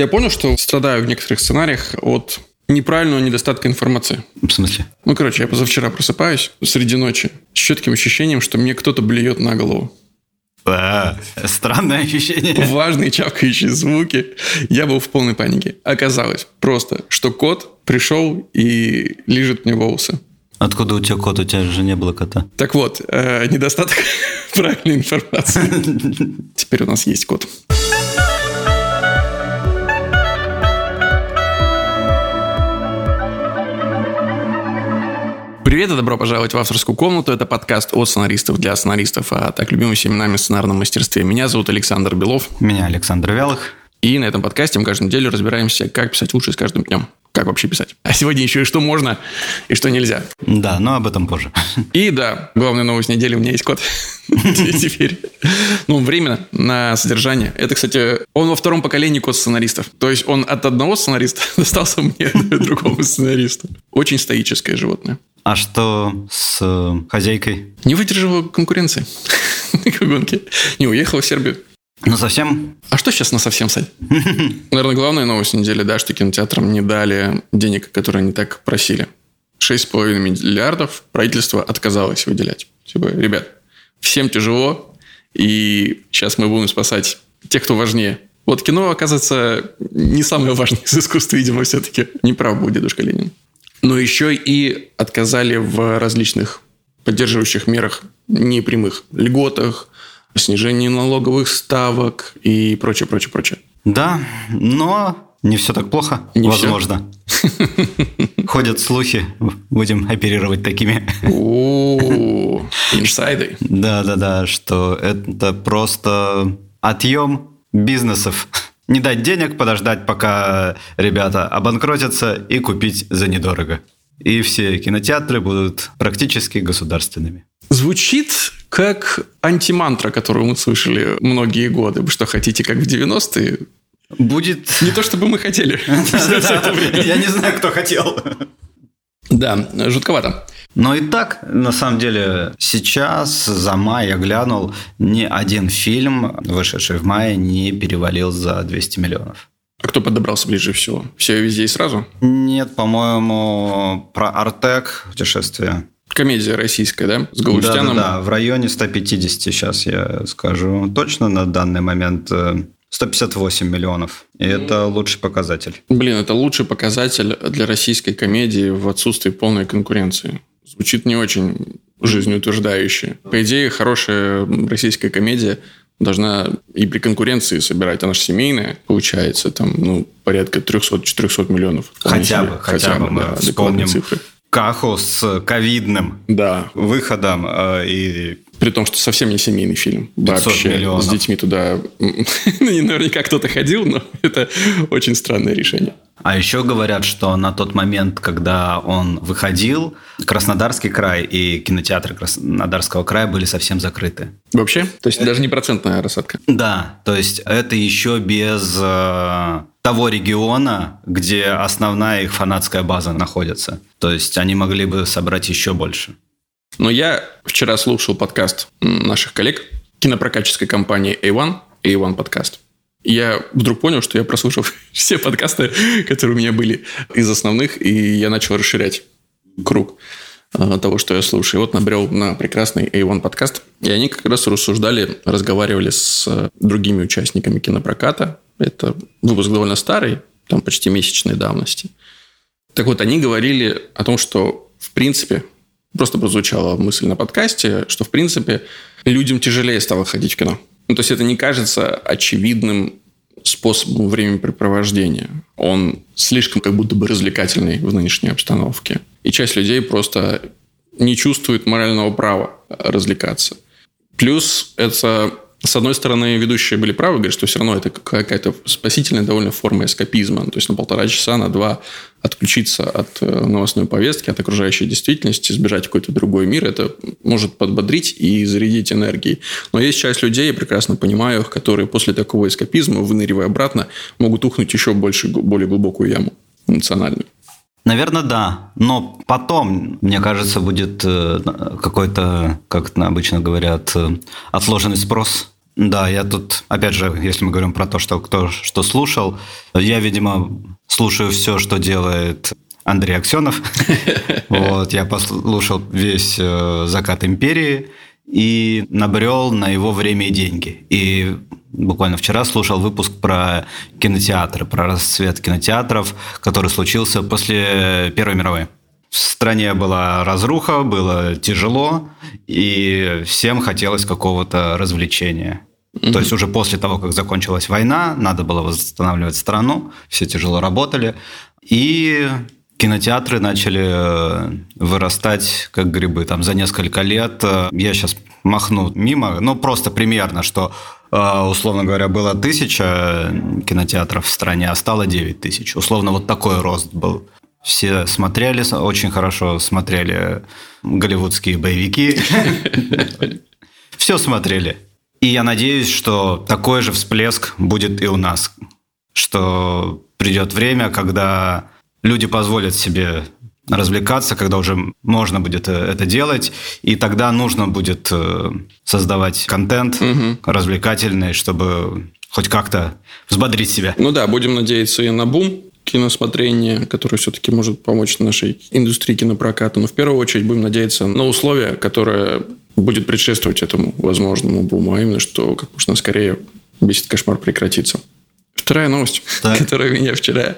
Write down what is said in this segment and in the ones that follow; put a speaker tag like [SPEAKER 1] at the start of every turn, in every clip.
[SPEAKER 1] Я понял, что страдаю в некоторых сценариях от неправильного недостатка информации.
[SPEAKER 2] В смысле?
[SPEAKER 1] Ну, короче, я позавчера просыпаюсь среди ночи с четким ощущением, что мне кто-то блюет на голову.
[SPEAKER 2] А, странное ощущение.
[SPEAKER 1] Важные чавкающие звуки. Я был в полной панике. Оказалось просто, что кот пришел и лежит мне волосы.
[SPEAKER 2] Откуда у тебя кот? У тебя же не было кота.
[SPEAKER 1] Так вот, э, недостаток правильной информации. Теперь у нас есть кот. Привет и добро пожаловать в авторскую комнату. Это подкаст от сценаристов для сценаристов, а так любимым семенами в сценарном мастерстве. Меня зовут Александр Белов.
[SPEAKER 2] Меня Александр Вялых.
[SPEAKER 1] И на этом подкасте мы каждую неделю разбираемся, как писать лучше с каждым днем. Как вообще писать. А сегодня еще и что можно, и что нельзя.
[SPEAKER 2] Да, но об этом позже.
[SPEAKER 1] И да, главная новость недели, у меня есть код. Теперь. Ну, временно, на содержание. Это, кстати, он во втором поколении код сценаристов. То есть он от одного сценариста достался мне, другому сценаристу. Очень стоическое животное.
[SPEAKER 2] А что с э, хозяйкой?
[SPEAKER 1] Не выдержала конкуренции на гонке. Не уехала в Сербию.
[SPEAKER 2] Ну, совсем?
[SPEAKER 1] А что сейчас на совсем, Сань? Наверное, главная новость недели, да, что кинотеатрам не дали денег, которые они так просили. 6,5 миллиардов правительство отказалось выделять. Типа, ребят, всем тяжело, и сейчас мы будем спасать тех, кто важнее. Вот кино, оказывается, не самое важное из искусства, видимо, все-таки. Не прав был дедушка Ленин но еще и отказали в различных поддерживающих мерах непрямых льготах, снижении налоговых ставок и прочее, прочее, прочее.
[SPEAKER 2] Да, но не все так плохо, не возможно. Ходят слухи, будем оперировать такими.
[SPEAKER 1] О, инсайды.
[SPEAKER 2] Да-да-да, что это просто отъем бизнесов не дать денег, подождать, пока ребята обанкротятся и купить за недорого. И все кинотеатры будут практически государственными.
[SPEAKER 1] Звучит как антимантра, которую мы слышали многие годы. Вы что, хотите, как в 90-е?
[SPEAKER 2] Будет...
[SPEAKER 1] Не то, чтобы мы хотели.
[SPEAKER 2] Я не знаю, кто хотел.
[SPEAKER 1] Да, жутковато.
[SPEAKER 2] Но и так, на самом деле, сейчас за май я глянул, ни один фильм, вышедший в мае, не перевалил за 200 миллионов.
[SPEAKER 1] А кто подобрался ближе всего? Все везде и сразу?
[SPEAKER 2] Нет, по-моему, про Артек путешествие.
[SPEAKER 1] Комедия российская, да? С Галустяном?
[SPEAKER 2] Да, да, да, в районе 150, сейчас я скажу точно на данный момент. 158 миллионов. И это лучший показатель.
[SPEAKER 1] Блин, это лучший показатель для российской комедии в отсутствии полной конкуренции. Звучит не очень жизнеутверждающе. По идее, хорошая российская комедия должна и при конкуренции собирать. Она же семейная, получается, там, ну, порядка 300-400 миллионов.
[SPEAKER 2] Хотя бы, хотя, бы, мы да, вспомним цифры. Каху с ковидным
[SPEAKER 1] да.
[SPEAKER 2] выходом э, и
[SPEAKER 1] при том, что совсем не семейный фильм. Вообще миллионов. с детьми туда ну, наверняка кто-то ходил, но это очень странное решение.
[SPEAKER 2] А еще говорят, что на тот момент, когда он выходил, Краснодарский край и кинотеатры Краснодарского края были совсем закрыты.
[SPEAKER 1] Вообще? То есть даже не процентная рассадка?
[SPEAKER 2] Да, то есть это еще без э, того региона, где основная их фанатская база находится. То есть они могли бы собрать еще больше.
[SPEAKER 1] Но я вчера слушал подкаст наших коллег кинопрокатческой компании A1, A1 подкаст. Я вдруг понял, что я прослушал все подкасты, которые у меня были из основных, и я начал расширять круг того, что я слушаю. И вот набрел на прекрасный A1 подкаст. И они как раз рассуждали, разговаривали с э, другими участниками кинопроката. Это выпуск довольно старый, там почти месячной давности. Так вот, они говорили о том, что в принципе Просто прозвучала мысль на подкасте, что, в принципе, людям тяжелее стало ходить в кино. Ну, то есть это не кажется очевидным способом времяпрепровождения. Он слишком как будто бы развлекательный в нынешней обстановке. И часть людей просто не чувствует морального права развлекаться. Плюс это с одной стороны, ведущие были правы, говорят, что все равно это какая-то спасительная довольно форма эскапизма. То есть на полтора часа, на два отключиться от э, новостной повестки, от окружающей действительности, сбежать в какой-то другой мир, это может подбодрить и зарядить энергией. Но есть часть людей, я прекрасно понимаю их, которые после такого эскапизма, выныривая обратно, могут ухнуть еще больше, более глубокую яму эмоциональную.
[SPEAKER 2] Наверное, да. Но потом, мне кажется, будет э, какой-то, как обычно говорят, э, отложенный спрос Да, я тут, опять же, если мы говорим про то, что кто что слушал, я, видимо, слушаю все, что делает Андрей Аксенов. Вот, я послушал весь э, «Закат империи» и набрел на его время и деньги. И буквально вчера слушал выпуск про кинотеатры, про расцвет кинотеатров, который случился после Первой мировой. В стране была разруха, было тяжело, и всем хотелось какого-то развлечения. Mm-hmm. То есть уже после того, как закончилась война, надо было восстанавливать страну, все тяжело работали, и кинотеатры начали э, вырастать как грибы. Там за несколько лет, э, я сейчас махну мимо, ну просто примерно, что э, условно говоря, было тысяча кинотеатров в стране, а стало 9 тысяч. Условно вот такой рост был. Все смотрели, очень хорошо смотрели голливудские боевики. Все смотрели. И я надеюсь, что такой же всплеск будет и у нас. Что придет время, когда люди позволят себе развлекаться, когда уже можно будет э, это делать, и тогда нужно будет э, создавать контент угу. развлекательный, чтобы хоть как-то взбодрить себя.
[SPEAKER 1] Ну да, будем надеяться и на бум киносмотрения, который все-таки может помочь нашей индустрии кинопроката. Но в первую очередь будем надеяться на условия, которые будет предшествовать этому возможному буму, а именно, что как можно скорее весь этот кошмар прекратится. Вторая новость, так. которая меня вчера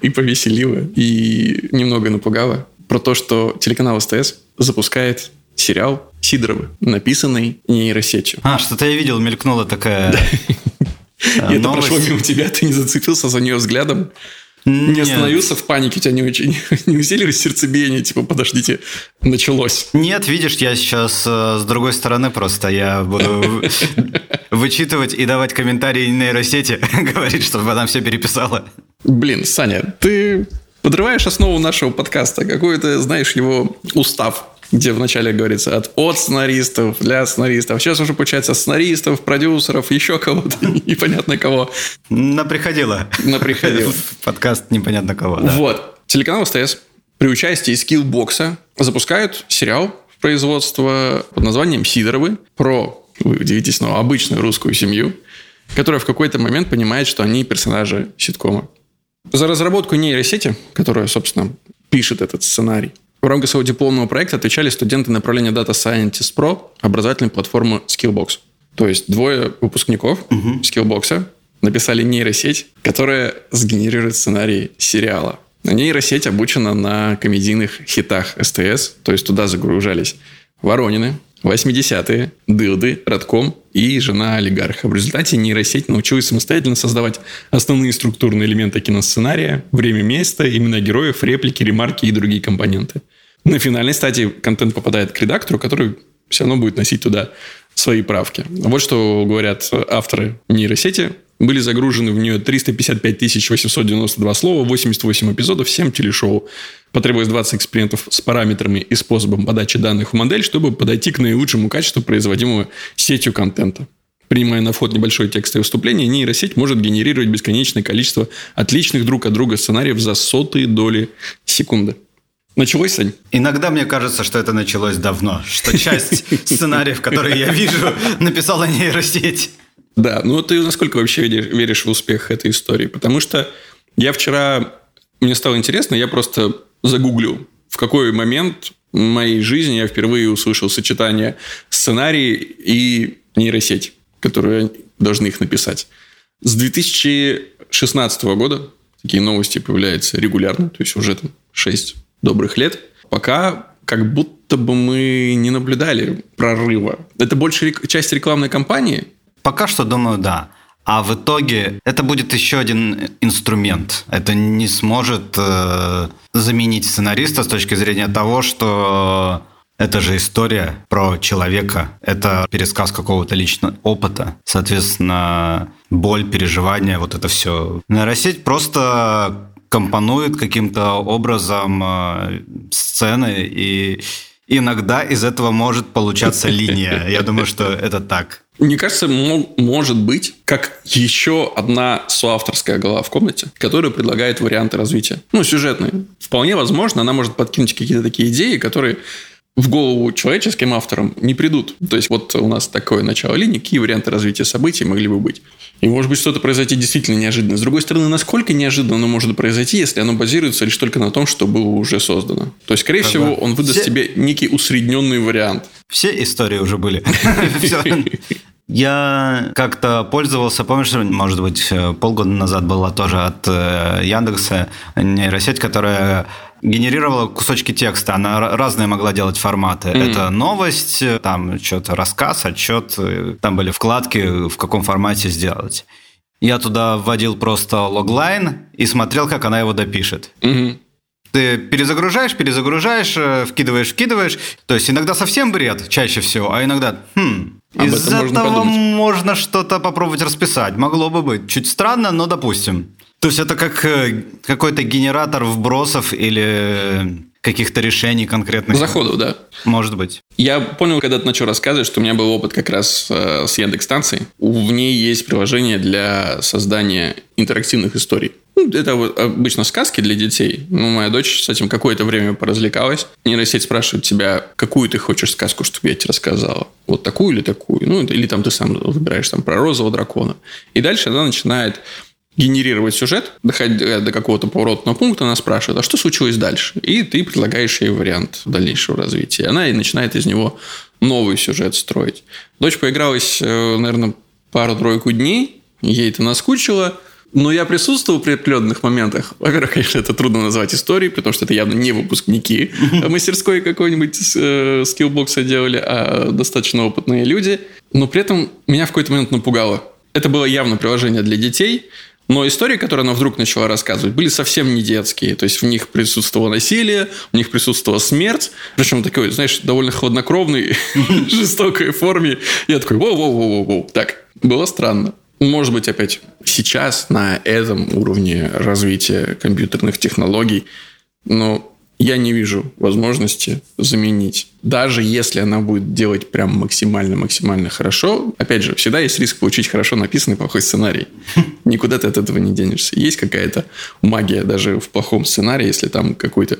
[SPEAKER 1] и повеселила, и немного напугала, про то, что телеканал СТС запускает сериал Сидоровы, написанный нейросетью.
[SPEAKER 2] А, что-то я видел, мелькнула такая
[SPEAKER 1] И это прошло мимо тебя, ты не зацепился за нее взглядом? Не остановился в панике, у тебя не, очень, не усилилось сердцебиение, типа, подождите, началось.
[SPEAKER 2] Нет, видишь, я сейчас э, с другой стороны просто, я буду вычитывать и давать комментарии нейросети, говорить, чтобы она все переписала.
[SPEAKER 1] Блин, Саня, ты подрываешь основу нашего подкаста, какой-то, знаешь, его устав где вначале говорится от, от сценаристов, для сценаристов. Сейчас уже получается сценаристов, продюсеров, еще кого-то, непонятно кого.
[SPEAKER 2] Наприходило.
[SPEAKER 1] Наприходило.
[SPEAKER 2] Подкаст непонятно кого,
[SPEAKER 1] да. Вот. Телеканал СТС при участии скиллбокса запускают сериал в производство под названием «Сидоровы» про, вы удивитесь, но обычную русскую семью, которая в какой-то момент понимает, что они персонажи ситкома. За разработку нейросети, которая, собственно, пишет этот сценарий, в рамках своего дипломного проекта отвечали студенты направления Data Scientist Pro образовательной платформы Skillbox. То есть двое выпускников uh-huh. Skillbox написали нейросеть, которая сгенерирует сценарий сериала. Нейросеть обучена на комедийных хитах СТС, то есть туда загружались Воронины, 80-е, Дылды, Радком и жена олигарха. В результате нейросеть научилась самостоятельно создавать основные структурные элементы киносценария, время место, имена героев, реплики, ремарки и другие компоненты. На финальной стадии контент попадает к редактору, который все равно будет носить туда свои правки. Вот что говорят авторы нейросети. Были загружены в нее 355 892 слова, 88 эпизодов, 7 телешоу. Потребовалось 20 экспериментов с параметрами и способом подачи данных в модель, чтобы подойти к наилучшему качеству производимого сетью контента. Принимая на вход небольшое текстовое выступление, нейросеть может генерировать бесконечное количество отличных друг от друга сценариев за сотые доли секунды. Началось, Сань?
[SPEAKER 2] Иногда мне кажется, что это началось давно, что часть сценариев, которые я вижу, написала нейросеть.
[SPEAKER 1] Да, ну ты насколько вообще веришь в успех этой истории? Потому что я вчера, мне стало интересно, я просто загуглил, в какой момент моей жизни я впервые услышал сочетание сценарий и нейросеть, которые должны их написать. С 2016 года такие новости появляются регулярно, то есть уже там 6 добрых лет, пока как будто бы мы не наблюдали прорыва. Это больше часть рекламной кампании?
[SPEAKER 2] Пока что, думаю, да. А в итоге это будет еще один инструмент. Это не сможет э, заменить сценариста с точки зрения того, что это же история про человека. Это пересказ какого-то личного опыта. Соответственно, боль, переживания, вот это все. Нейросеть просто компонует каким-то образом э, сцены, и иногда из этого может получаться линия. Я думаю, что это так.
[SPEAKER 1] Мне кажется, может быть, как еще одна соавторская голова в комнате, которая предлагает варианты развития. Ну, сюжетные. Вполне возможно, она может подкинуть какие-то такие идеи, которые в голову человеческим авторам не придут. То есть, вот у нас такое начало линии, какие варианты развития событий могли бы быть. И может быть что-то произойти действительно неожиданно. С другой стороны, насколько неожиданно оно может произойти, если оно базируется лишь только на том, что было уже создано. То есть, скорее ага. всего, он выдаст Все... тебе некий усредненный вариант.
[SPEAKER 2] Все истории уже были. Я как-то пользовался, помнишь, может быть, полгода назад была тоже от э, Яндекса нейросеть, которая генерировала кусочки текста, она разные могла делать форматы. Mm-hmm. Это новость, там что-то рассказ, отчет, там были вкладки, в каком формате сделать. Я туда вводил просто логлайн и смотрел, как она его допишет. Mm-hmm. Ты перезагружаешь, перезагружаешь, э, вкидываешь, вкидываешь. То есть иногда совсем бред, чаще всего, а иногда, хм, Об из этого можно, можно что-то попробовать расписать. Могло бы быть. Чуть странно, но допустим. То есть это как э, какой-то генератор вбросов или каких-то решений конкретных.
[SPEAKER 1] Заходов, да.
[SPEAKER 2] Может быть.
[SPEAKER 1] Я понял, когда ты начал рассказывать, что у меня был опыт как раз э, с Яндекс станцией. В ней есть приложение для создания интерактивных историй. Ну, это вот обычно сказки для детей. Ну, моя дочь с этим какое-то время поразвлекалась. Нейросеть спрашивает тебя, какую ты хочешь сказку, чтобы я тебе рассказала. Вот такую или такую. Ну, или там ты сам выбираешь там про розового дракона. И дальше она начинает генерировать сюжет, доходя до какого-то поворотного пункта, она спрашивает, а что случилось дальше? И ты предлагаешь ей вариант дальнейшего развития. Она и начинает из него новый сюжет строить. Дочь поигралась, э, наверное, пару-тройку дней, ей это наскучило, но я присутствовал при определенных моментах. Во-первых, конечно, это трудно назвать историей, потому что это явно не выпускники мастерской какой-нибудь э, скиллбокса делали, а достаточно опытные люди. Но при этом меня в какой-то момент напугало. Это было явно приложение для детей – но истории, которые она вдруг начала рассказывать, были совсем не детские. То есть в них присутствовало насилие, в них присутствовала смерть. Причем такой, знаешь, довольно хладнокровной, жестокой форме. Я такой, воу-воу-воу-воу. Так, было странно. Может быть, опять сейчас на этом уровне развития компьютерных технологий, но я не вижу возможности заменить. Даже если она будет делать прям максимально-максимально хорошо, опять же, всегда есть риск получить хорошо написанный плохой сценарий. Никуда ты от этого не денешься. Есть какая-то магия даже в плохом сценарии, если там какое-то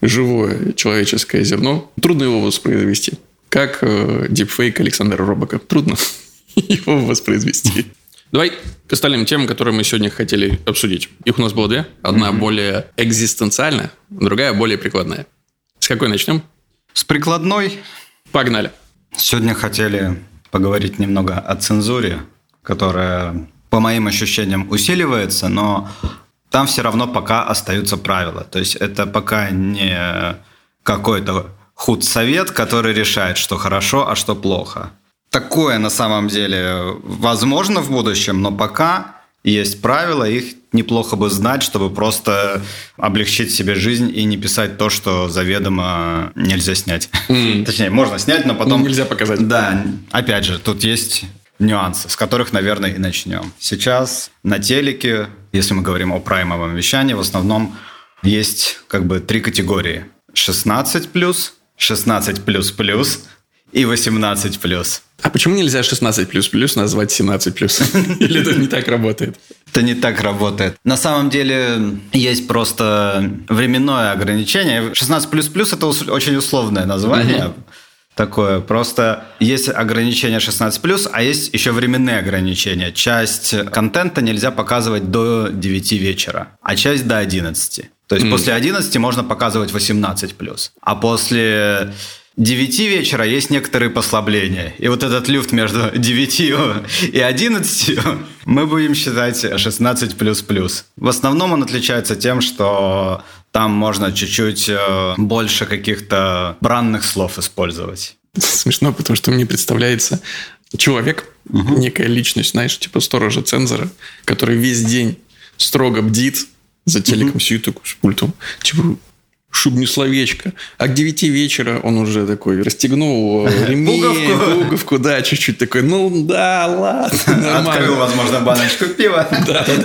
[SPEAKER 1] живое человеческое зерно. Трудно его воспроизвести. Как э, дипфейк Александра Робока. Трудно его воспроизвести. Давай к остальным темам, которые мы сегодня хотели обсудить. Их у нас было две. Одна mm-hmm. более экзистенциальная, другая более прикладная. С какой начнем?
[SPEAKER 2] С прикладной.
[SPEAKER 1] Погнали.
[SPEAKER 2] Сегодня хотели поговорить немного о цензуре, которая, по моим ощущениям, усиливается, но там все равно пока остаются правила. То есть это пока не какой-то худсовет, который решает, что хорошо, а что плохо. Такое на самом деле возможно в будущем, но пока есть правила, их неплохо бы знать, чтобы просто облегчить себе жизнь и не писать то, что заведомо нельзя снять. Mm. Точнее, можно снять, но потом...
[SPEAKER 1] Ну, нельзя показать.
[SPEAKER 2] Да, опять же, тут есть нюансы, с которых, наверное, и начнем. Сейчас на телеке, если мы говорим о праймовом вещании, в основном есть как бы три категории. 16 плюс, 16 плюс плюс и 18 плюс.
[SPEAKER 1] А почему нельзя 16 плюс плюс назвать 17 плюс? Или это не так работает?
[SPEAKER 2] Это не так работает. На самом деле есть просто временное ограничение. 16 плюс плюс это очень условное название. Такое. Просто есть ограничение 16+, а есть еще временные ограничения. Часть контента нельзя показывать до 9 вечера, а часть до 11. То есть mm. после 11 можно показывать 18+. А после 9 вечера есть некоторые послабления. И вот этот люфт между 9 и 11 мы будем считать 16++. В основном он отличается тем, что там можно чуть-чуть э, больше каких-то бранных слов использовать.
[SPEAKER 1] Смешно, потому что мне представляется человек, угу. некая личность, знаешь, типа сторожа цензора, который весь день строго бдит за телеком, угу. сидит с пультом. Типа, чтобы не словечко. А к 9 вечера он уже такой расстегнул ремень, пуговку. пуговку, да, чуть-чуть такой, ну да, ладно,
[SPEAKER 2] нормально. Открыл, возможно, баночку пива.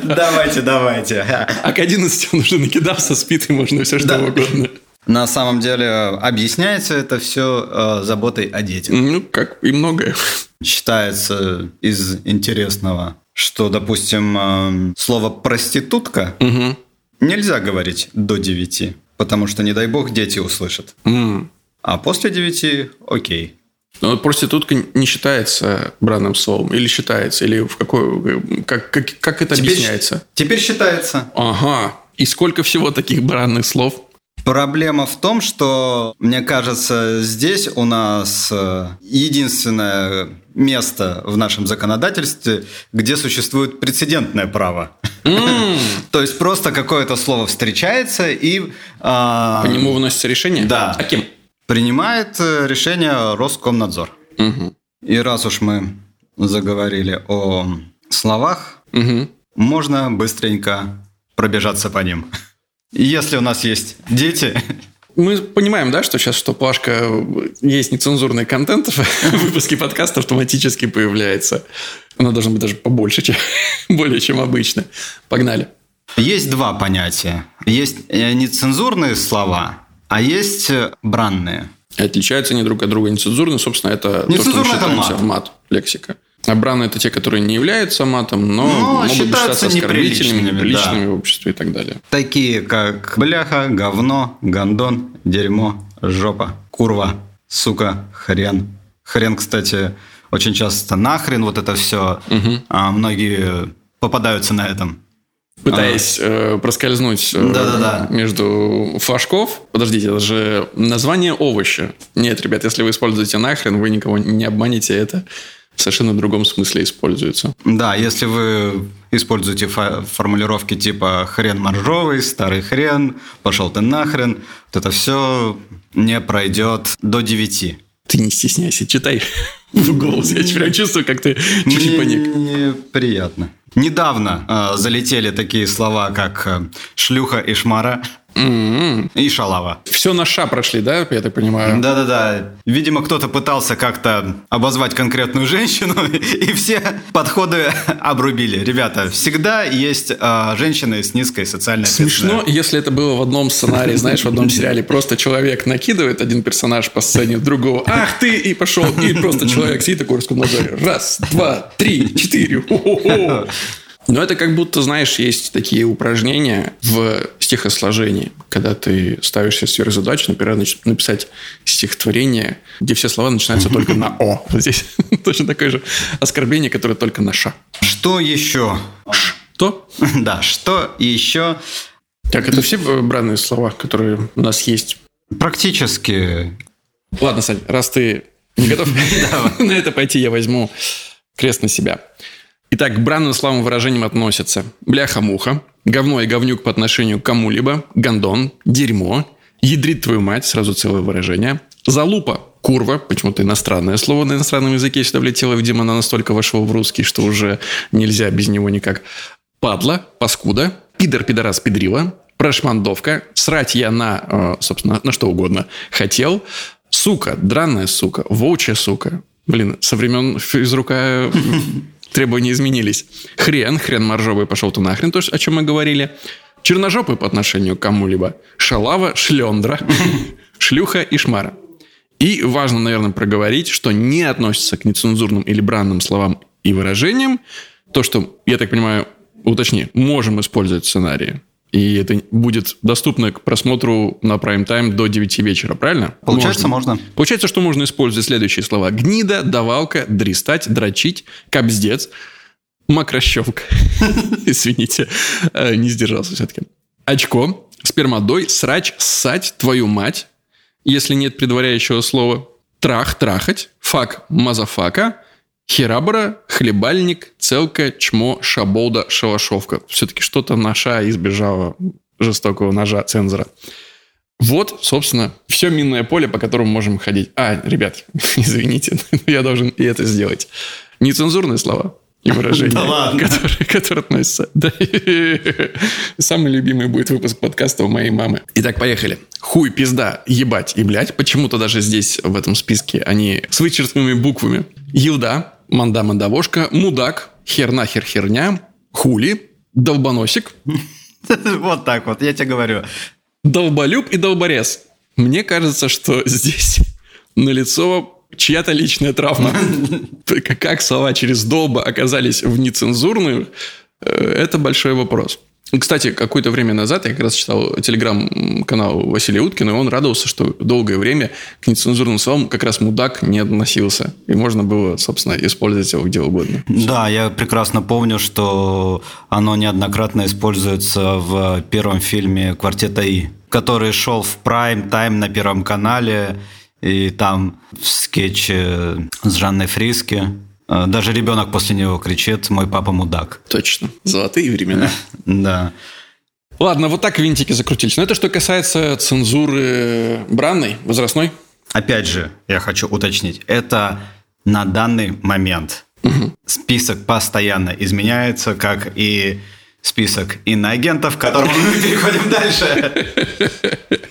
[SPEAKER 2] Давайте, давайте.
[SPEAKER 1] А к 11 он уже накидался, спит, и можно все что угодно.
[SPEAKER 2] На самом деле объясняется это все э, заботой о детях.
[SPEAKER 1] Ну, как и многое.
[SPEAKER 2] Считается из интересного, что, допустим, э, слово проститутка угу. нельзя говорить до 9. Потому что, не дай бог, дети услышат.
[SPEAKER 1] Mm.
[SPEAKER 2] А после 9 окей.
[SPEAKER 1] Но вот проститутка не считается бранным словом? Или считается? Или в какой... Как, как, как это
[SPEAKER 2] Теперь-
[SPEAKER 1] объясняется?
[SPEAKER 2] Теперь считается.
[SPEAKER 1] Ага. И сколько всего таких бранных слов?
[SPEAKER 2] Проблема в том, что, мне кажется, здесь у нас э, единственное место в нашем законодательстве, где существует прецедентное право. То есть просто какое-то слово встречается и а,
[SPEAKER 1] По нему выносится решение?
[SPEAKER 2] Да.
[SPEAKER 1] А кем?
[SPEAKER 2] принимает э, решение Роскомнадзор. И раз уж мы заговорили о словах, можно быстренько пробежаться по ним. Если у нас есть дети,
[SPEAKER 1] Мы понимаем, да, что сейчас, что Пашка есть нецензурный контент в выпуске подкаста автоматически появляется. Она должна быть даже побольше, чем, более чем обычно. Погнали.
[SPEAKER 2] есть два понятия. Есть э, нецензурные слова, а есть э, бранные.
[SPEAKER 1] Отличаются они друг от друга нецензурно. Собственно, это то, что мы
[SPEAKER 2] Нецензурно это мат.
[SPEAKER 1] мат, лексика. А бранные – это те, которые не являются матом, но,
[SPEAKER 2] Но
[SPEAKER 1] могут
[SPEAKER 2] считаются
[SPEAKER 1] считаться оскорбительными,
[SPEAKER 2] неприличными,
[SPEAKER 1] неприличными в обществе и так далее.
[SPEAKER 2] Такие как бляха, говно, гондон, дерьмо, жопа, курва, сука, хрен. Хрен, кстати, очень часто нахрен вот это все. А многие попадаются на этом.
[SPEAKER 1] Пытаясь э, проскользнуть э,
[SPEAKER 2] Да-да-да.
[SPEAKER 1] между флажков. Подождите, это же название овоща. Нет, ребят, если вы используете нахрен, вы никого не обманете, это в совершенно другом смысле используется.
[SPEAKER 2] Да, если вы используете формулировки типа хрен моржовый, старый хрен, пошел ты нахрен, вот это все не пройдет до 9.
[SPEAKER 1] Ты не стесняйся, читай в голос. Я прям чувствую, как ты чуть-чуть паник.
[SPEAKER 2] Мне приятно. Недавно э, залетели такие слова, как э, шлюха и шмара и шалава.
[SPEAKER 1] Все на ша прошли, да, я так понимаю?
[SPEAKER 2] Да-да-да. Видимо, кто-то пытался как-то обозвать конкретную женщину, и все подходы обрубили. Ребята, всегда есть э, женщины с низкой социальной
[SPEAKER 1] Смешно, если это было в одном сценарии, знаешь, в одном сериале. Просто человек накидывает один персонаж по сцене другого. Ах ты! И пошел. И просто человек сидит такой в Роскомнадзоре. Раз, два, три, четыре. Но это как будто, знаешь, есть такие упражнения в стихосложении, когда ты ставишь себе сверхзадачу, например, написать стихотворение, где все слова начинаются только на «о». Здесь точно такое же оскорбление, которое только на «ша».
[SPEAKER 2] Что еще?
[SPEAKER 1] То?
[SPEAKER 2] Да, что еще?
[SPEAKER 1] Так, это все э, бранные слова, которые у нас есть
[SPEAKER 2] Практически
[SPEAKER 1] Ладно, Сань, раз ты не готов на это пойти, я возьму крест на себя. Итак, к бранным словам выражениям относятся бляха-муха, говно и говнюк по отношению к кому-либо, гондон, дерьмо, ядрит твою мать, сразу целое выражение, залупа, курва, почему-то иностранное слово на иностранном языке сюда влетело, видимо, оно настолько вошло в русский, что уже нельзя без него никак. Падла, паскуда, пидор, пидорас, педрила, прошмандовка, срать я на, э, собственно, на что угодно хотел, сука, дранная сука, волчья сука. Блин, со времен физрука требования изменились. Хрен, хрен моржовый пошел ты нахрен, то, о чем мы говорили. Черножопый по отношению к кому-либо. Шалава, шлендра, шлюха и шмара. И важно, наверное, проговорить, что не относится к нецензурным или бранным словам и выражениям то, что, я так понимаю, уточни, можем использовать сценарии. И это будет доступно к просмотру на прайм-тайм до 9 вечера, правильно?
[SPEAKER 2] Получается, можно.
[SPEAKER 1] Получается, что можно использовать следующие слова. Гнида, давалка, дристать, дрочить, кабздец, мокрощелка. Извините, э, не сдержался все-таки. Очко, спермодой, срач, ссать, твою мать, если нет предваряющего слова. Трах, трахать, фак, мазафака, херабра, хлебальник, целка, чмо, шаболда, шалашовка. Все-таки что-то наша избежала жестокого ножа цензора. Вот, собственно, все минное поле, по которому можем ходить. А, ребят, извините, я должен и это сделать. Нецензурные слова и выражения,
[SPEAKER 2] Да ладно.
[SPEAKER 1] которые, которые относятся. Да. Самый любимый будет выпуск подкаста у моей мамы. Итак, поехали. Хуй, пизда, ебать и блядь. Почему-то даже здесь, в этом списке, они с вычеркнутыми буквами. Елда, манда мандавошка, мудак, хер херня, хули, долбоносик,
[SPEAKER 2] Вот так вот, я тебе говорю.
[SPEAKER 1] Долболюб и долборез. Мне кажется, что здесь налицо чья-то личная травма. Как слова через долба оказались в нецензурную, э, это большой вопрос. Кстати, какое-то время назад я как раз читал телеграм-канал Василия Уткина, и он радовался, что долгое время к нецензурным словам как раз мудак не относился. И можно было, собственно, использовать его где угодно.
[SPEAKER 2] Да, я прекрасно помню, что оно неоднократно используется в первом фильме «Квартета И», который шел в прайм-тайм на Первом канале, и там в скетче с Жанной Фриски даже ребенок после него кричит «мой папа мудак».
[SPEAKER 1] Точно. Золотые времена.
[SPEAKER 2] Да.
[SPEAKER 1] Ладно, вот так винтики закрутились. Но это что касается цензуры бранной, возрастной.
[SPEAKER 2] Опять же, я хочу уточнить. Это на данный момент. Угу. Список постоянно изменяется, как и список иноагентов, к которому мы переходим дальше.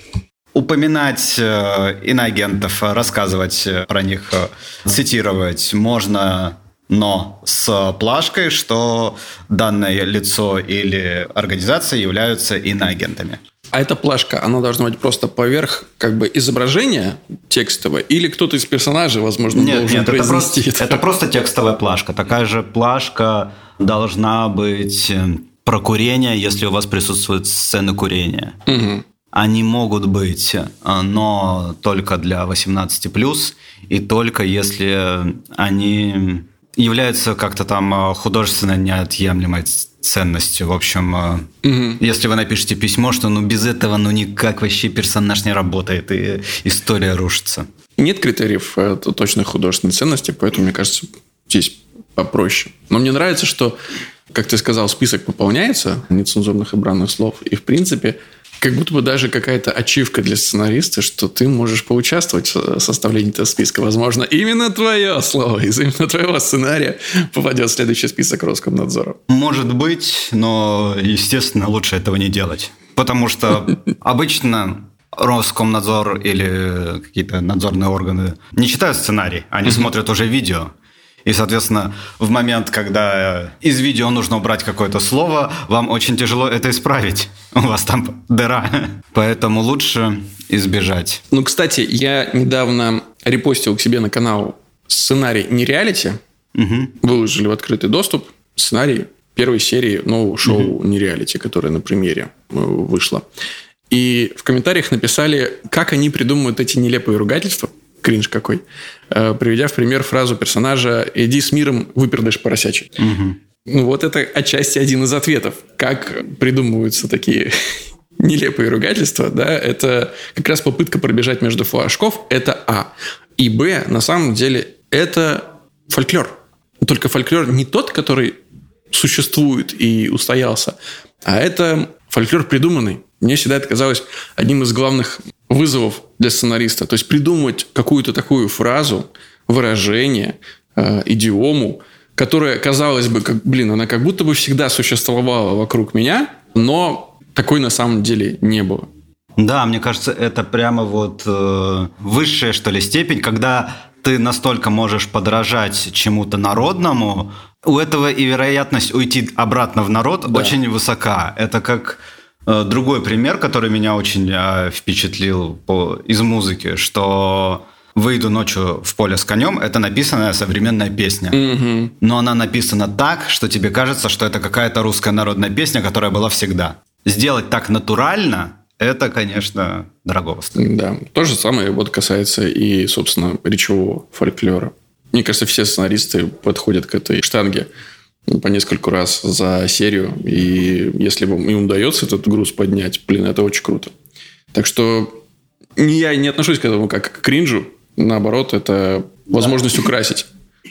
[SPEAKER 2] упоминать э, иноагентов, рассказывать про них, э, цитировать можно, но с плашкой, что данное лицо или организация являются иноагентами.
[SPEAKER 1] А эта плашка, она должна быть просто поверх как бы изображения текстового, или кто-то из персонажей, возможно,
[SPEAKER 2] нет,
[SPEAKER 1] должен
[SPEAKER 2] нет,
[SPEAKER 1] произнести
[SPEAKER 2] это. Просто, это просто текстовая плашка. Такая же плашка должна быть э, про курение, если у вас присутствуют сцены курения. Угу. Они могут быть, э, но только для 18+, и только если они являются как-то там э, художественно неотъемлемой ценностью. В общем, угу. если вы напишете письмо, что ну без этого ну никак вообще персонаж не работает, и история рушится.
[SPEAKER 1] Нет критериев точной художественной ценности, поэтому, мне кажется, здесь попроще. Но мне нравится, что, как ты сказал, список пополняется нецензурных и бранных слов, и, в принципе, как будто бы даже какая-то ачивка для сценариста, что ты можешь поучаствовать в составлении этого списка. Возможно, именно твое слово из именно твоего сценария попадет в следующий список Роскомнадзора.
[SPEAKER 2] Может быть, но, естественно, лучше этого не делать. Потому что обычно Роскомнадзор или какие-то надзорные органы не читают сценарий, они смотрят уже видео. И, соответственно, в момент, когда из видео нужно убрать какое-то слово, вам очень тяжело это исправить. У вас там дыра. Поэтому лучше избежать.
[SPEAKER 1] Ну, кстати, я недавно репостил к себе на канал сценарий «Нереалити». Угу. Выложили в открытый доступ сценарий первой серии нового шоу угу. «Нереалити», которое на премьере э, вышло. И в комментариях написали, как они придумывают эти нелепые ругательства – кринж какой, э, приведя в пример фразу персонажа «иди с миром, выпердыш поросячий». Угу. Ну, вот это отчасти один из ответов. Как придумываются такие нелепые ругательства, да, это как раз попытка пробежать между флажков, это А. И Б, на самом деле, это фольклор. Только фольклор не тот, который существует и устоялся, а это фольклор придуманный. Мне всегда это казалось одним из главных вызовов для сценариста. То есть придумать какую-то такую фразу, выражение, э, идиому, которая, казалось бы, как, блин, она как будто бы всегда существовала вокруг меня, но такой на самом деле не было.
[SPEAKER 2] Да, мне кажется, это прямо вот э, высшая, что ли, степень, когда ты настолько можешь подражать чему-то народному, у этого и вероятность уйти обратно в народ да. очень высока. Это как другой пример, который меня очень э, впечатлил по, из музыки, что «Выйду ночью в поле с конем» — это написанная современная песня. Mm-hmm. Но она написана так, что тебе кажется, что это какая-то русская народная песня, которая была всегда. Сделать так натурально — это, конечно, дорого стоит.
[SPEAKER 1] Да, то же самое вот касается и, собственно, речевого фольклора. Мне кажется, все сценаристы подходят к этой штанге по нескольку раз за серию. И если им удается этот груз поднять, блин, это очень круто. Так что я не отношусь к этому как к кринжу. Наоборот, это возможность да. украсить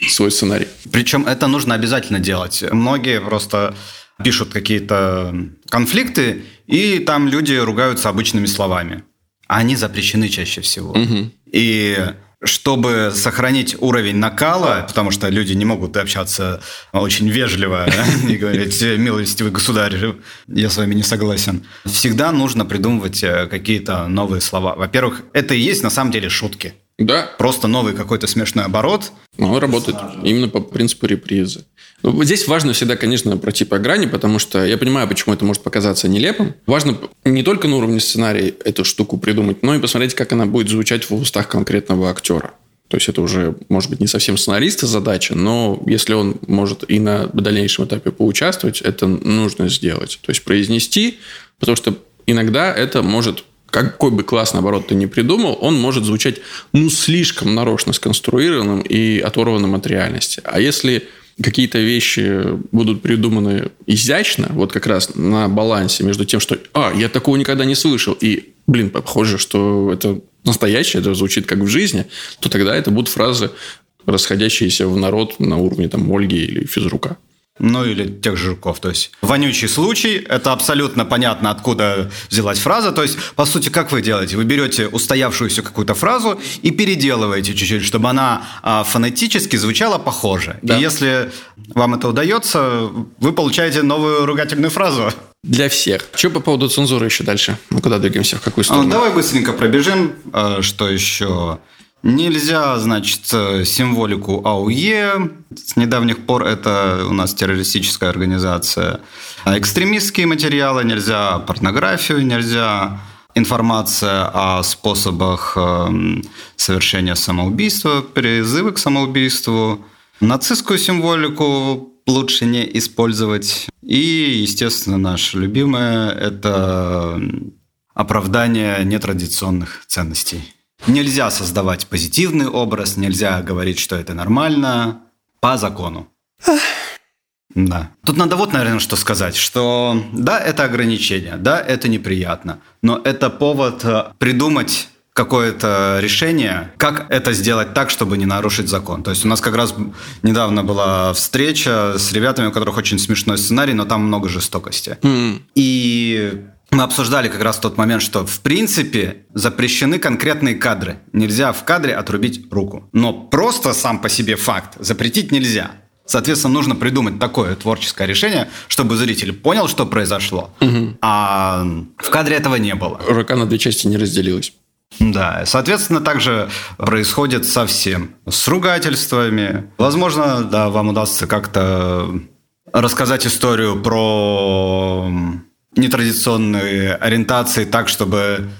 [SPEAKER 1] свой сценарий.
[SPEAKER 2] Причем это нужно обязательно делать. Многие просто пишут какие-то конфликты, и там люди ругаются обычными словами. А они запрещены чаще всего. Угу. И чтобы сохранить уровень накала, потому что люди не могут общаться очень вежливо и говорить «милостивый государь, я с вами не согласен», всегда нужно придумывать э, какие-то новые слова. Во-первых, это и есть на самом деле шутки.
[SPEAKER 1] Да.
[SPEAKER 2] Просто новый какой-то смешной оборот.
[SPEAKER 1] Он работает именно по принципу репризы. Здесь важно всегда, конечно, пройти по грани, потому что я понимаю, почему это может показаться нелепым. Важно не только на уровне сценария эту штуку придумать, но и посмотреть, как она будет звучать в устах конкретного актера. То есть это уже, может быть, не совсем сценариста задача, но если он может и на дальнейшем этапе поучаствовать, это нужно сделать. То есть произнести, потому что иногда это может какой бы классный оборот ты ни придумал, он может звучать ну слишком нарочно сконструированным и оторванным от реальности. А если какие-то вещи будут придуманы изящно, вот как раз на балансе между тем, что «а, я такого никогда не слышал», и «блин, похоже, что это настоящее, это звучит как в жизни», то тогда это будут фразы, расходящиеся в народ на уровне там Ольги или физрука.
[SPEAKER 2] Ну, или тех же жуков. То есть, вонючий случай, это абсолютно понятно, откуда взялась фраза. То есть, по сути, как вы делаете? Вы берете устоявшуюся какую-то фразу и переделываете чуть-чуть, чтобы она а, фонетически звучала похоже. Да. И если вам это удается, вы получаете новую ругательную фразу.
[SPEAKER 1] Для всех. Что по поводу цензуры еще дальше? Мы куда двигаемся? В какую сторону?
[SPEAKER 2] А, давай быстренько пробежим. А, что еще? Нельзя, значит, символику АУЕ. С недавних пор это у нас террористическая организация. Экстремистские материалы нельзя, порнографию нельзя, информация о способах эм, совершения самоубийства, призывы к самоубийству. Нацистскую символику лучше не использовать. И, естественно, наше любимое – это оправдание нетрадиционных ценностей. Нельзя создавать позитивный образ, нельзя говорить, что это нормально по закону. Да. Тут надо вот, наверное, что сказать, что да, это ограничение, да, это неприятно, но это повод э, придумать какое-то решение, как это сделать так, чтобы не нарушить закон. То есть у нас как раз недавно была встреча с ребятами, у которых очень смешной сценарий, но там много жестокости. Mm. И мы обсуждали как раз тот момент, что в принципе запрещены конкретные кадры. Нельзя в кадре отрубить руку. Но просто сам по себе факт запретить нельзя. Соответственно, нужно придумать такое творческое решение, чтобы зритель понял, что произошло. Угу. А в кадре этого не было.
[SPEAKER 1] Рука на две части не разделилась.
[SPEAKER 2] Да, соответственно, также происходит со всем. С ругательствами. Возможно, да, вам удастся как-то рассказать историю про нетрадиционные ориентации так, чтобы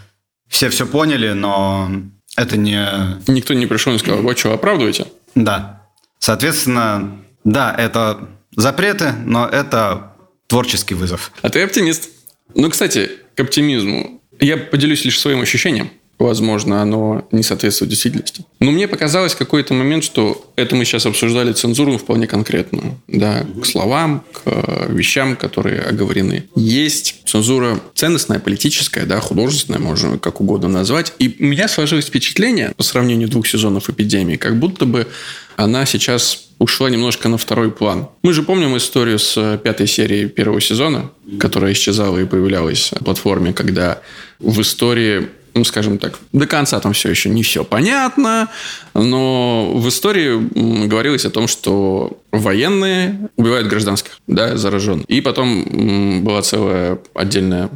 [SPEAKER 2] все все поняли, но это не...
[SPEAKER 1] Никто не пришел и сказал, вот что, оправдываете?
[SPEAKER 2] Да. Соответственно, да, это запреты, но это творческий вызов.
[SPEAKER 1] А ты оптимист. Ну, кстати, к оптимизму. Я поделюсь лишь своим ощущением возможно, оно не соответствует действительности. Но мне показалось в какой-то момент, что это мы сейчас обсуждали цензуру вполне конкретную. Да, к словам, к э, вещам, которые оговорены. Есть цензура ценностная, политическая, да, художественная, можно как угодно назвать. И у меня сложилось впечатление по сравнению двух сезонов «Эпидемии», как будто бы она сейчас ушла немножко на второй план. Мы же помним историю с э, пятой серии первого сезона, которая исчезала и появлялась на платформе, когда в истории ну, скажем так, до конца там все еще не все понятно, но в истории говорилось о том, что военные убивают гражданских, да, зараженных. И потом была целая отдельная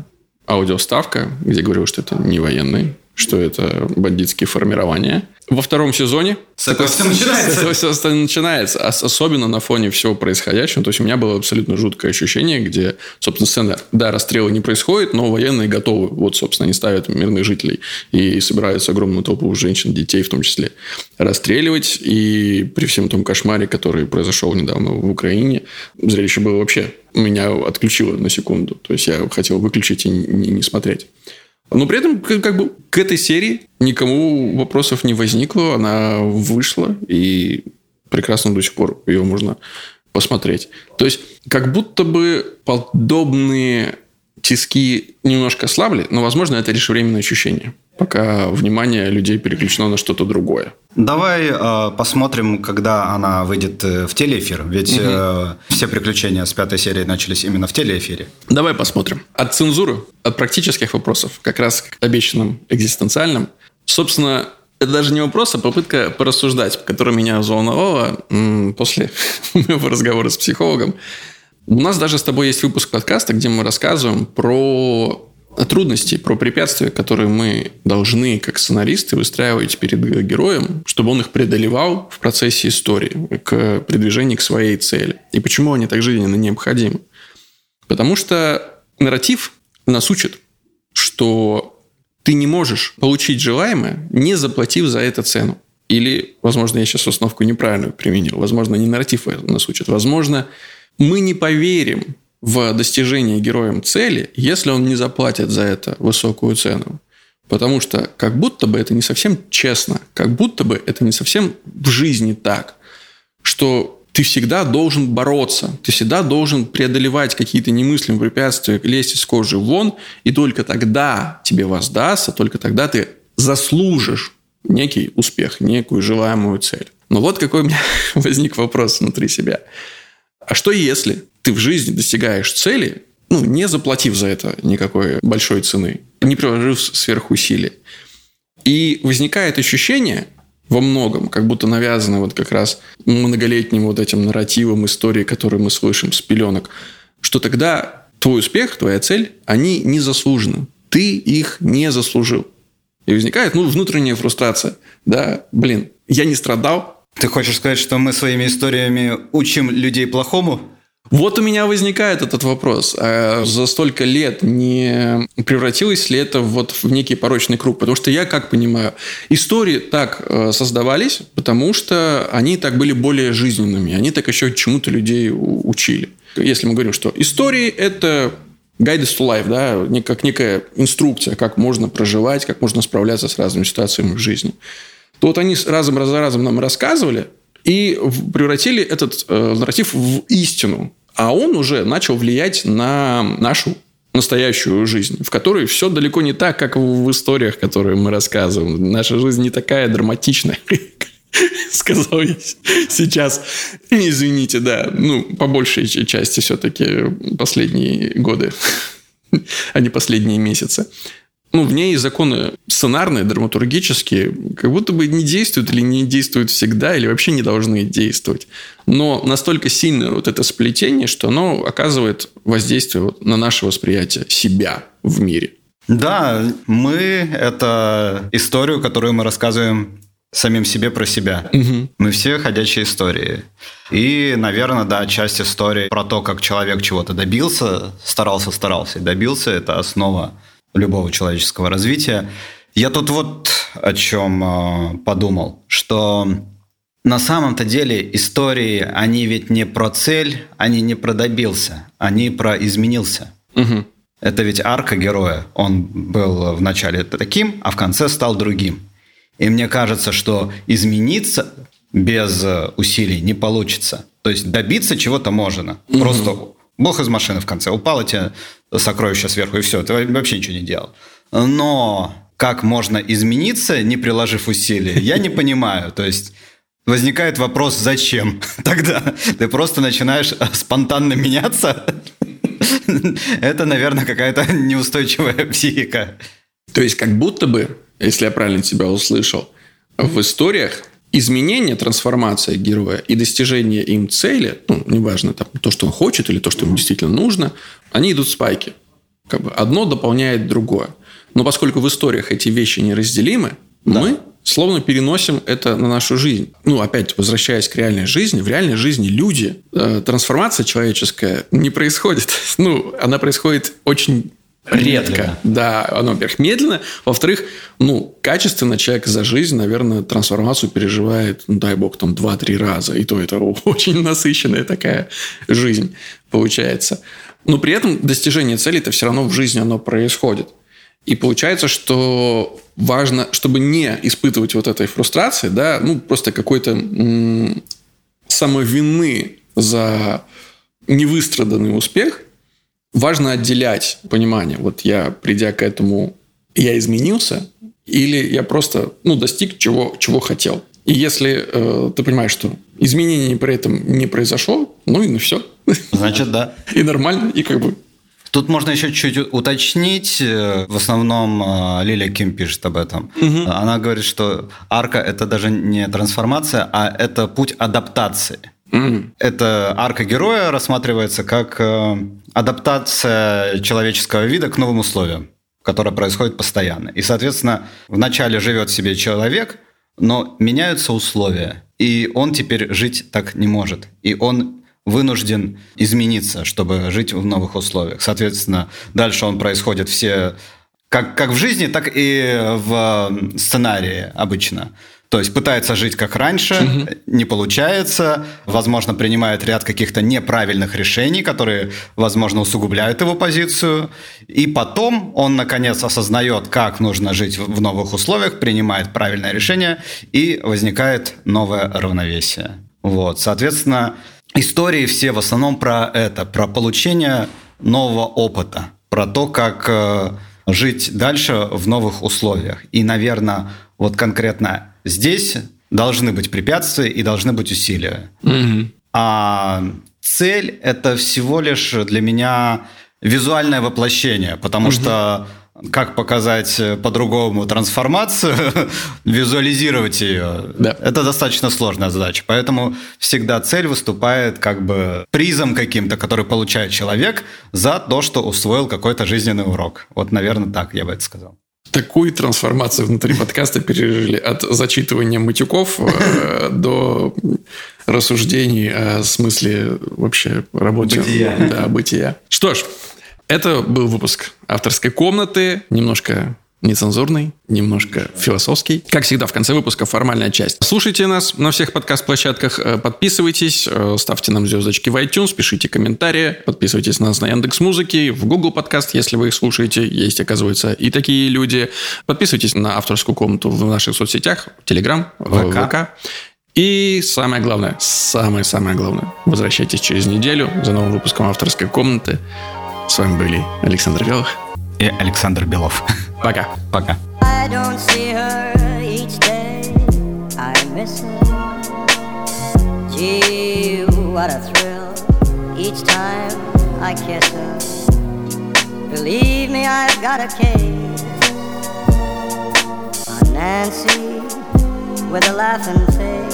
[SPEAKER 1] аудиоставка, где говорилось, что это не военные, что это бандитские формирования. Во втором сезоне
[SPEAKER 2] с этого все начинается. С
[SPEAKER 1] этого все начинается. Особенно на фоне всего происходящего. То есть, у меня было абсолютно жуткое ощущение, где, собственно, сцена, да, расстрела не происходит, но военные готовы. Вот, собственно, они ставят мирных жителей и собираются огромную толпу женщин, детей в том числе расстреливать. И при всем том кошмаре, который произошел недавно в Украине, зрелище было вообще меня отключило на секунду. То есть, я хотел выключить и не, не смотреть. Но при этом, как бы, к этой серии никому вопросов не возникло. Она вышла, и прекрасно до сих пор ее можно посмотреть. То есть, как будто бы подобные тиски немножко ослабли, но, возможно, это лишь временное ощущение пока внимание людей переключено на что-то другое.
[SPEAKER 2] Давай э, посмотрим, когда она выйдет э, в телеэфир. Ведь угу. э, все приключения с пятой серии начались именно в телеэфире.
[SPEAKER 1] Давай посмотрим. От цензуры, от практических вопросов, как раз к обещанным экзистенциальным. Собственно, это даже не вопрос, а попытка порассуждать, которая меня взволновала после моего разговора с психологом. У нас даже с тобой есть выпуск подкаста, где мы рассказываем про трудностей, про препятствия, которые мы должны, как сценаристы, выстраивать перед героем, чтобы он их преодолевал в процессе истории, к продвижению к своей цели. И почему они так жизненно необходимы? Потому что нарратив нас учит, что ты не можешь получить желаемое, не заплатив за это цену. Или, возможно, я сейчас установку неправильную применил. Возможно, не нарратив нас учат. Возможно, мы не поверим в достижение героем цели, если он не заплатит за это высокую цену. Потому что как будто бы это не совсем честно, как будто бы это не совсем в жизни так, что ты всегда должен бороться, ты всегда должен преодолевать какие-то немыслимые препятствия, лезть из кожи вон, и только тогда тебе воздастся, только тогда ты заслужишь некий успех, некую желаемую цель. Но вот какой у меня возник вопрос внутри себя. А что если ты в жизни достигаешь цели, ну, не заплатив за это никакой большой цены, не приложив сверхусилий, и возникает ощущение, во многом, как будто навязаны вот как раз многолетним вот этим нарративом истории, которые мы слышим с пеленок, что тогда твой успех, твоя цель, они не заслужены. Ты их не заслужил. И возникает, ну, внутренняя фрустрация. Да, блин, я не страдал.
[SPEAKER 2] Ты хочешь сказать, что мы своими историями учим людей плохому?
[SPEAKER 1] Вот у меня возникает этот вопрос. А за столько лет не превратилось ли это вот в некий порочный круг? Потому что я как понимаю, истории так э, создавались, потому что они так были более жизненными. Они так еще чему-то людей учили. Если мы говорим, что истории – это guidance to life, да, как некая инструкция, как можно проживать, как можно справляться с разными ситуациями в жизни. То вот они разом за разом нам рассказывали, и превратили этот э, нарратив в истину. А он уже начал влиять на нашу настоящую жизнь, в которой все далеко не так, как в историях, которые мы рассказываем. Наша жизнь не такая драматичная, сказал я сейчас. Извините, да. Ну, по большей части все-таки последние годы, а не последние месяцы ну, в ней законы сценарные, драматургические, как будто бы не действуют или не действуют всегда, или вообще не должны действовать. Но настолько сильное вот это сплетение, что оно оказывает воздействие вот на наше восприятие себя в мире.
[SPEAKER 2] Да, мы – это историю, которую мы рассказываем самим себе про себя. Угу. Мы все ходячие истории. И, наверное, да, часть истории про то, как человек чего-то добился, старался, старался, добился – это основа любого человеческого развития. Я тут вот о чем э, подумал, что на самом-то деле истории, они ведь не про цель, они не про добился, они про изменился. Угу. Это ведь арка героя. Он был вначале таким, а в конце стал другим. И мне кажется, что измениться без усилий не получится. То есть добиться чего-то можно. Угу. Просто Бог из машины в конце. Упало тебе сокровище сверху, и все. Ты вообще ничего не делал. Но как можно измениться, не приложив усилий, я не понимаю. То есть возникает вопрос, зачем тогда? Ты просто начинаешь спонтанно меняться? Это, наверное, какая-то неустойчивая психика.
[SPEAKER 1] То есть как будто бы, если я правильно тебя услышал, в историях изменение, трансформация героя и достижение им цели, ну, неважно, там, то, что он хочет или то, что ему действительно нужно, они идут в спайки. Как бы одно дополняет другое. Но поскольку в историях эти вещи неразделимы, да. мы словно переносим это на нашу жизнь. Ну, опять, возвращаясь к реальной жизни, в реальной жизни люди, э, трансформация человеческая не происходит. Ну, она происходит очень Редко. Медленно. Да, оно, во-первых, медленно. Во-вторых, ну, качественно человек за жизнь, наверное, трансформацию переживает, ну, дай бог, там, два-три раза. И то это очень насыщенная такая жизнь получается. Но при этом достижение цели это все равно в жизни оно происходит. И получается, что важно, чтобы не испытывать вот этой фрустрации, да, ну, просто какой-то м- самовины за невыстраданный успех, важно отделять понимание. Вот я, придя к этому, я изменился, или я просто ну, достиг чего, чего хотел. И если э, ты понимаешь, что изменений при этом не произошло, ну и ну все.
[SPEAKER 2] Значит, да.
[SPEAKER 1] И нормально, и как бы
[SPEAKER 2] Тут можно еще чуть уточнить. В основном э, Лилия Ким пишет об этом. Угу. Она говорит, что арка – это даже не трансформация, а это путь адаптации. Mm. Эта арка героя рассматривается как э, адаптация человеческого вида к новым условиям, которая происходит постоянно. И, соответственно, вначале живет себе человек, но меняются условия, и он теперь жить так не может. И он вынужден измениться, чтобы жить в новых условиях. Соответственно, дальше он происходит все как, как в жизни, так и в сценарии обычно. То есть пытается жить как раньше, угу. не получается, возможно, принимает ряд каких-то неправильных решений, которые, возможно, усугубляют его позицию. И потом он, наконец, осознает, как нужно жить в новых условиях, принимает правильное решение, и возникает новое равновесие. Вот, соответственно, истории все в основном про это, про получение нового опыта, про то, как э, жить дальше в новых условиях. И, наверное, вот конкретно здесь должны быть препятствия и должны быть усилия. Угу. А цель это всего лишь для меня визуальное воплощение, потому угу. что как показать по-другому трансформацию, визуализировать ее. Да. Это достаточно сложная задача. Поэтому всегда цель выступает как бы призом каким-то, который получает человек за то, что усвоил какой-то жизненный урок. Вот, наверное, так я бы это сказал.
[SPEAKER 1] Такую трансформацию внутри подкаста пережили от зачитывания матюков э, до рассуждений о смысле вообще работы. Бытия. Да, бытия. Что ж, это был выпуск авторской комнаты. Немножко нецензурный, немножко философский. Как всегда, в конце выпуска формальная часть. Слушайте нас на всех подкаст-площадках, э, подписывайтесь, э, ставьте нам звездочки в iTunes, пишите комментарии, подписывайтесь на нас на Яндекс Музыки, в Google подкаст, если вы их слушаете, есть, оказывается, и такие люди. Подписывайтесь на авторскую комнату в наших соцсетях, Telegram, ВК. ВК. И самое главное, самое-самое главное, возвращайтесь через неделю за новым выпуском авторской комнаты. С вами были Александр Белых
[SPEAKER 2] и Александр Белов.
[SPEAKER 1] Пока.
[SPEAKER 2] Пока. I don't see her each day. I miss her. Gee, what a thrill each time I kiss her. Believe me, I've got a case on Nancy with a laughing face.